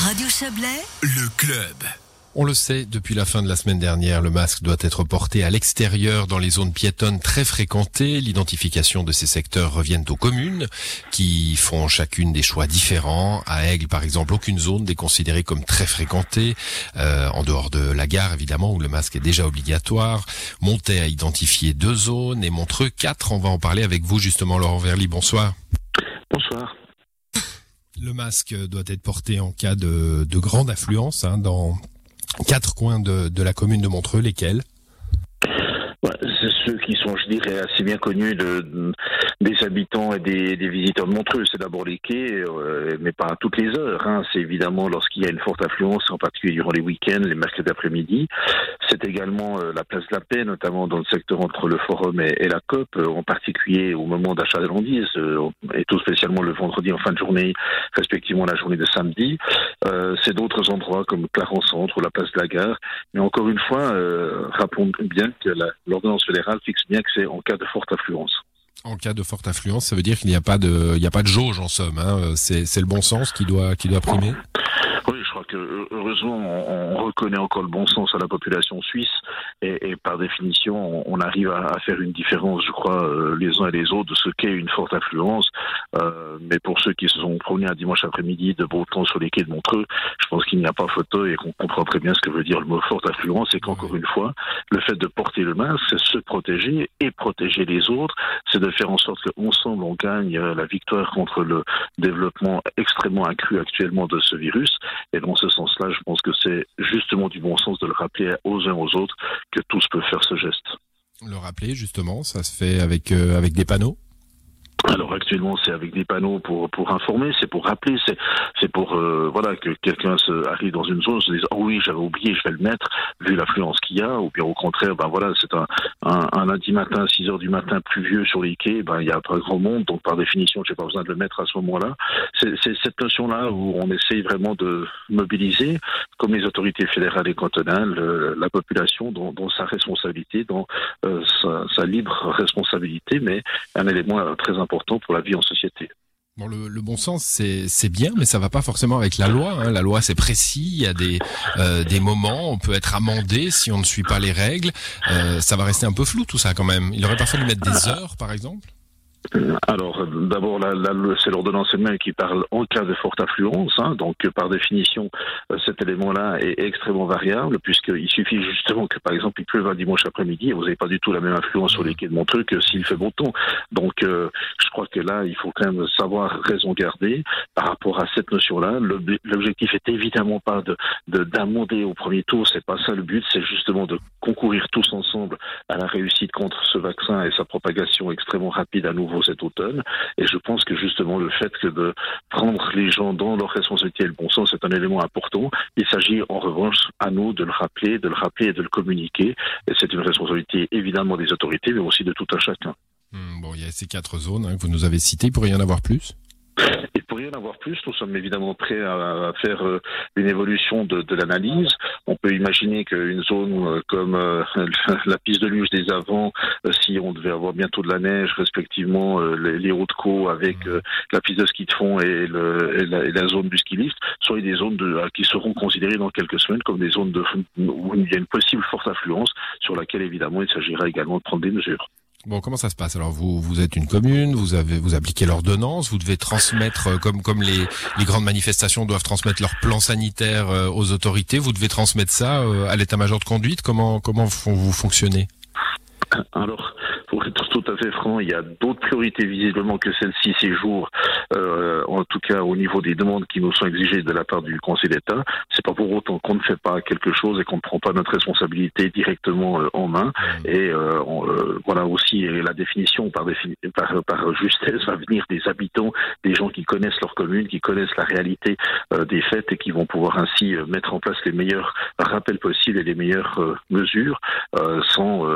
Radio Chablais, Le club. On le sait, depuis la fin de la semaine dernière, le masque doit être porté à l'extérieur dans les zones piétonnes très fréquentées. L'identification de ces secteurs reviennent aux communes qui font chacune des choix différents. À Aigle, par exemple, aucune zone n'est considérée comme très fréquentée, euh, en dehors de la gare, évidemment, où le masque est déjà obligatoire. Montet a identifié deux zones et Montreux quatre. On va en parler avec vous, justement, Laurent Verly. Bonsoir. Le masque doit être porté en cas de, de grande affluence hein, dans quatre coins de, de la commune de Montreux, lesquels? C'est ceux qui sont, je dirais, assez bien connus de- des habitants et des, des visiteurs de Montreux. C'est d'abord les quais, euh, mais pas à toutes les heures. hein. C'est évidemment lorsqu'il y a une forte affluence, en particulier durant les week-ends, les mercredis après-midi. C'est également euh, la place de la Paix, notamment dans le secteur entre le Forum et, et la COP, euh, en particulier au moment d'achat landises, euh, et tout spécialement le vendredi en fin de journée, respectivement la journée de samedi. Euh, c'est d'autres endroits comme Clarence Centre ou la place de la Gare. Mais encore une fois, euh, rappelons bien que l'ordonnance fédérale fixe bien que c'est en cas de forte affluence. En cas de forte affluence, ça veut dire qu'il n'y a pas de, il n'y a pas de jauge en somme. Hein. C'est, c'est le bon sens qui doit, qui doit primer? Que heureusement, on, on reconnaît encore le bon sens à la population suisse et, et par définition, on, on arrive à, à faire une différence, je crois, euh, les uns et les autres de ce qu'est une forte affluence. Euh, mais pour ceux qui se sont promenés un dimanche après-midi de beau temps sur les quais de Montreux, je pense qu'il n'y a pas photo et qu'on comprend très bien ce que veut dire le mot forte affluence et qu'encore une fois, le fait de porter le masque, c'est se protéger et protéger les autres, c'est de faire en sorte qu'ensemble on gagne euh, la victoire contre le développement extrêmement accru actuellement de ce virus. Et ce sens-là, je pense que c'est justement du bon sens de le rappeler aux uns aux autres que tous peuvent faire ce geste. Le rappeler, justement, ça se fait avec, euh, avec des panneaux. Alors actuellement, c'est avec des panneaux pour pour informer, c'est pour rappeler, c'est c'est pour euh, voilà que quelqu'un se arrive dans une zone, se dise oh oui j'avais oublié, je vais le mettre vu l'affluence qu'il y a, ou bien au contraire ben voilà c'est un, un un lundi matin à 6 heures du matin pluvieux sur les quais, ben il y a pas grand monde, donc par définition j'ai pas besoin de le mettre à ce moment-là. C'est c'est cette notion là où on essaye vraiment de mobiliser, comme les autorités fédérales et cantonales, la population dans, dans sa responsabilité, dans euh, sa, sa libre responsabilité, mais un élément euh, très important pour la vie en société. Bon, le, le bon sens, c'est, c'est bien, mais ça va pas forcément avec la loi. Hein. La loi, c'est précis. Il y a des, euh, des moments, on peut être amendé si on ne suit pas les règles. Euh, ça va rester un peu flou tout ça quand même. Il aurait pas fallu mettre des heures, par exemple? Alors, euh, d'abord, la- le- c'est l'ordonnance elle-même qui parle en cas de forte affluence. hein, donc, par définition, euh, cet élément-là est extrêmement variable, puisqu'il suffit justement que, par exemple, il pleuve un dimanche après-midi et vous n'avez pas du tout la même influence sur les quais de Montreux que s'il fait bon temps. Donc, euh, je crois que là, il faut quand même savoir raison garder par rapport à cette notion-là. L'ob- L'objectif est évidemment pas de de- d'amender au premier tour, c'est pas ça le but, c'est justement de concourir tous ensemble à la réussite contre ce vaccin et sa propagation extrêmement rapide à nouveau cet automne. Et je pense que justement le fait que de prendre les gens dans leur responsabilité et le bon sens est un élément important. Il s'agit en revanche à nous de le rappeler, de le rappeler et de le communiquer. Et c'est une responsabilité évidemment des autorités, mais aussi de tout un chacun. Hmm, bon, il y a ces quatre zones hein, que vous nous avez citées. Il pourrait y en avoir plus? Pour y en avoir plus, nous sommes évidemment prêts à, faire euh, une évolution de, l'analyse. On peut imaginer qu'une zone euh, comme euh, la piste de luge des avants, si on devait avoir bientôt de la neige, respectivement les, les hautes côts avec la piste de ski de fond et, le, la, zone du ski lift, soient des zones de, qui seront considérées dans quelques semaines comme des zones de, où il y a une possible forte affluence, sur laquelle évidemment il s'agira également de prendre des mesures. Bon, comment ça se passe? Alors, vous, vous êtes une commune, vous avez, vous appliquez l'ordonnance, vous devez transmettre, euh, comme, comme les, les grandes manifestations doivent transmettre leur plan sanitaire euh, aux autorités, vous devez transmettre ça euh, à l'état-major de conduite. Comment, comment fon- vous fonctionnez? Alors, tout à fait franc, il y a d'autres priorités visiblement que celle-ci ces jours, euh, en tout cas au niveau des demandes qui nous sont exigées de la part du Conseil d'État. C'est pas pour autant qu'on ne fait pas quelque chose et qu'on ne prend pas notre responsabilité directement euh, en main. Et euh, on, voilà aussi la définition par, défini- par, par justesse va venir des habitants, des gens qui connaissent leur commune, qui connaissent la réalité des fêtes et qui vont pouvoir ainsi mettre en place les meilleurs rappels possibles et les meilleures mesures sans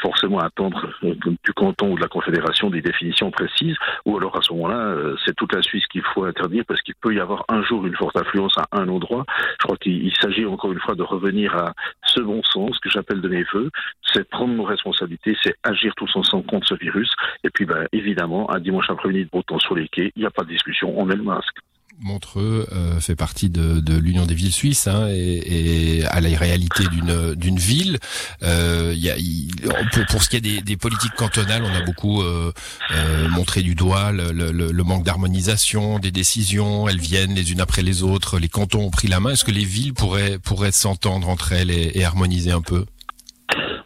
forcément attendre du ou de la confédération des définitions précises, ou alors à ce moment-là, euh, c'est toute la Suisse qu'il faut interdire parce qu'il peut y avoir un jour une forte influence à un endroit. Je crois qu'il il s'agit encore une fois de revenir à ce bon sens que j'appelle de mes voeux, c'est prendre nos responsabilités, c'est agir tous ensemble contre ce virus, et puis ben, évidemment, un dimanche après-midi de beau temps sur les quais, il n'y a pas de discussion, on met le masque. Montreux euh, fait partie de, l'Union des villes suisses hein, et, et, à la réalité d'une ville. Euh, pour, ce qui est des, politiques cantonales, on a beaucoup euh, montré du doigt le, manque d'harmonisation des décisions. Elles viennent les unes après les autres. Les cantons ont pris la main. Est-ce que les villes pourraient pourraient s'entendre entre elles et harmoniser un peu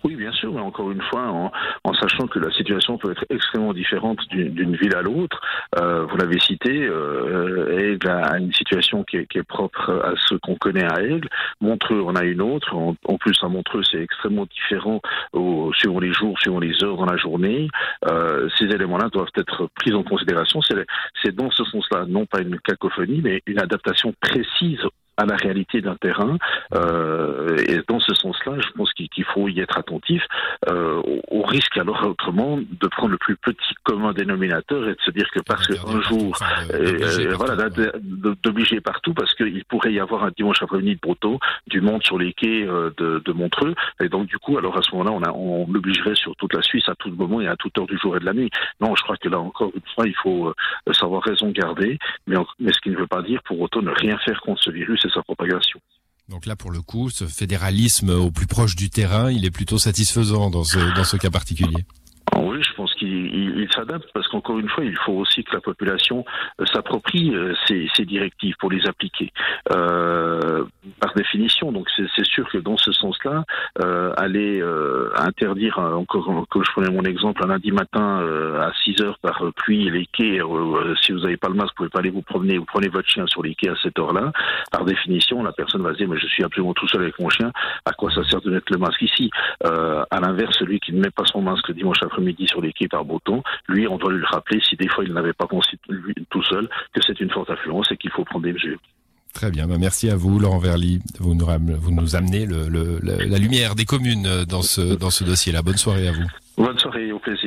oui, bien sûr, mais encore une fois, en, sachant que la situation peut être extrêmement différente d'une ville à l'autre. Euh, vous l'avez cité, euh, Aigle a une situation qui est, propre à ce qu'on connaît à Aigle. Montreux en a une autre. En, en plus, à Montreux, c'est extrêmement différent au, suivant les jours, suivant les heures dans la journée. Euh, ces éléments-là doivent être pris en considération. C'est dans ce sens-là, non pas une cacophonie, mais une adaptation précise à la réalité d'un terrain. Euh, et dans ce sens-là, je pense qu'il faut y être attentif euh, au, risque alors autrement de prendre le plus petit commun dénominateur et de se dire que parce qu'un jour, euh, voilà, d'obliger partout parce qu'il pourrait y avoir un dimanche après-midi de Brotto, du monde sur les quais euh, de, de, Montreux. Et donc du coup, alors à ce moment-là, on, a, on l'obligerait sur toute la Suisse à tout moment et à toute heure du jour et de la nuit. Non, je crois que là encore une fois, il faut euh, savoir raison garder, mais, mais ce qui ne veut pas dire pour autant ne rien faire contre ce virus sa propagation. Donc là, pour le coup, ce fédéralisme au plus proche du terrain, il est plutôt satisfaisant dans ce, dans ce cas particulier. Oui, je pense qu'il s'adapte parce qu'encore une fois, il faut aussi que la population euh, s'approprie euh, ces, ces, directives pour les appliquer. Euh, définition, donc c'est sûr que dans ce sens-là, euh, aller euh, interdire, encore que je prenais mon exemple, un lundi matin à 6 heures par pluie les quais, si vous n'avez pas le masque, vous pouvez pas aller vous promener, vous prenez votre chien sur les quais à cette heure-là. Par définition, la personne va se dire, mais je suis absolument tout seul avec mon chien, à quoi ça sert de mettre le masque ici? À l'inverse, celui qui ne met pas son masque le dimanche après-midi midi sur l'équipe par Breton, lui, on doit lui rappeler, si des fois il n'avait pas pensé tout seul, que c'est une forte influence et qu'il faut prendre des mesures. Très bien, bah, merci à vous Laurent Verly. Vous nous, amenez la lumière des communes dans ce, dans ce dossier-là. Bonne soirée à vous. Bonne soirée, au plaisir.